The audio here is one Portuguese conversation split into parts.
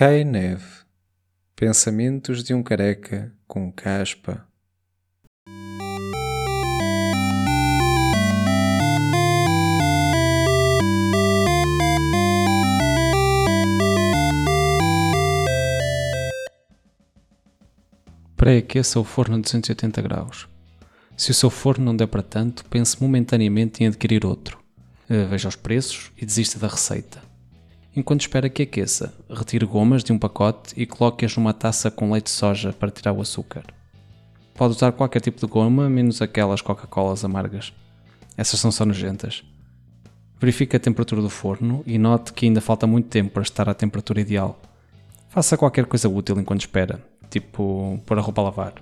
Cai neve. Pensamentos de um careca com caspa. Pré-aqueça o forno a 280 graus. Se o seu forno não der para tanto, pense momentaneamente em adquirir outro. Eh, veja os preços e desista da receita. Enquanto espera que aqueça, retire gomas de um pacote e coloque-as numa taça com leite de soja para tirar o açúcar. Pode usar qualquer tipo de goma, menos aquelas Coca-Colas amargas. Essas são só nojentas. Verifique a temperatura do forno e note que ainda falta muito tempo para estar à temperatura ideal. Faça qualquer coisa útil enquanto espera, tipo pôr a roupa a lavar.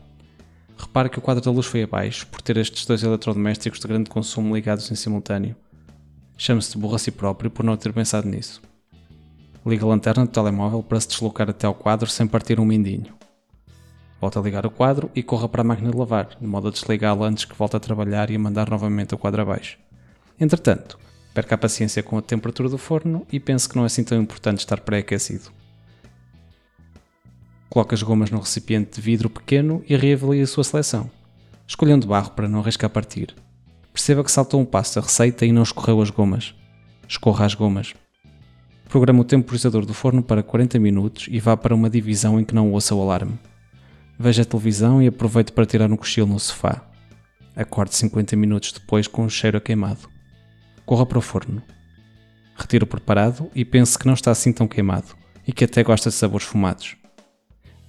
Repare que o quadro da luz foi abaixo por ter estes dois eletrodomésticos de grande consumo ligados em simultâneo. Chame-se de burro a si próprio por não ter pensado nisso. Liga a lanterna do telemóvel para se deslocar até ao quadro sem partir um mindinho. Volta a ligar o quadro e corra para a máquina de lavar, de modo a desligá-la antes que volte a trabalhar e a mandar novamente o quadro abaixo. Entretanto, perca a paciência com a temperatura do forno e pense que não é assim tão importante estar pré-aquecido. Coloque as gomas no recipiente de vidro pequeno e reavalie a sua seleção. Escolha de barro para não arriscar partir. Perceba que saltou um passo da receita e não escorreu as gomas. Escorra as gomas. Programa o temporizador do forno para 40 minutos e vá para uma divisão em que não ouça o alarme. Veja a televisão e aproveite para tirar um cochilo no sofá. Acorde 50 minutos depois com um cheiro a queimado. Corra para o forno. Retire o preparado e pense que não está assim tão queimado e que até gosta de sabores fumados.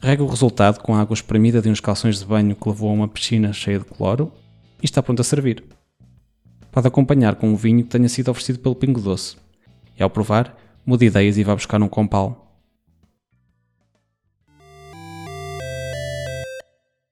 Rega o resultado com a água espremida de uns calções de banho que levou a uma piscina cheia de cloro e está pronto a servir. Pode acompanhar com um vinho que tenha sido oferecido pelo Pingo Doce. E ao provar, mude ideias e vá buscar um compal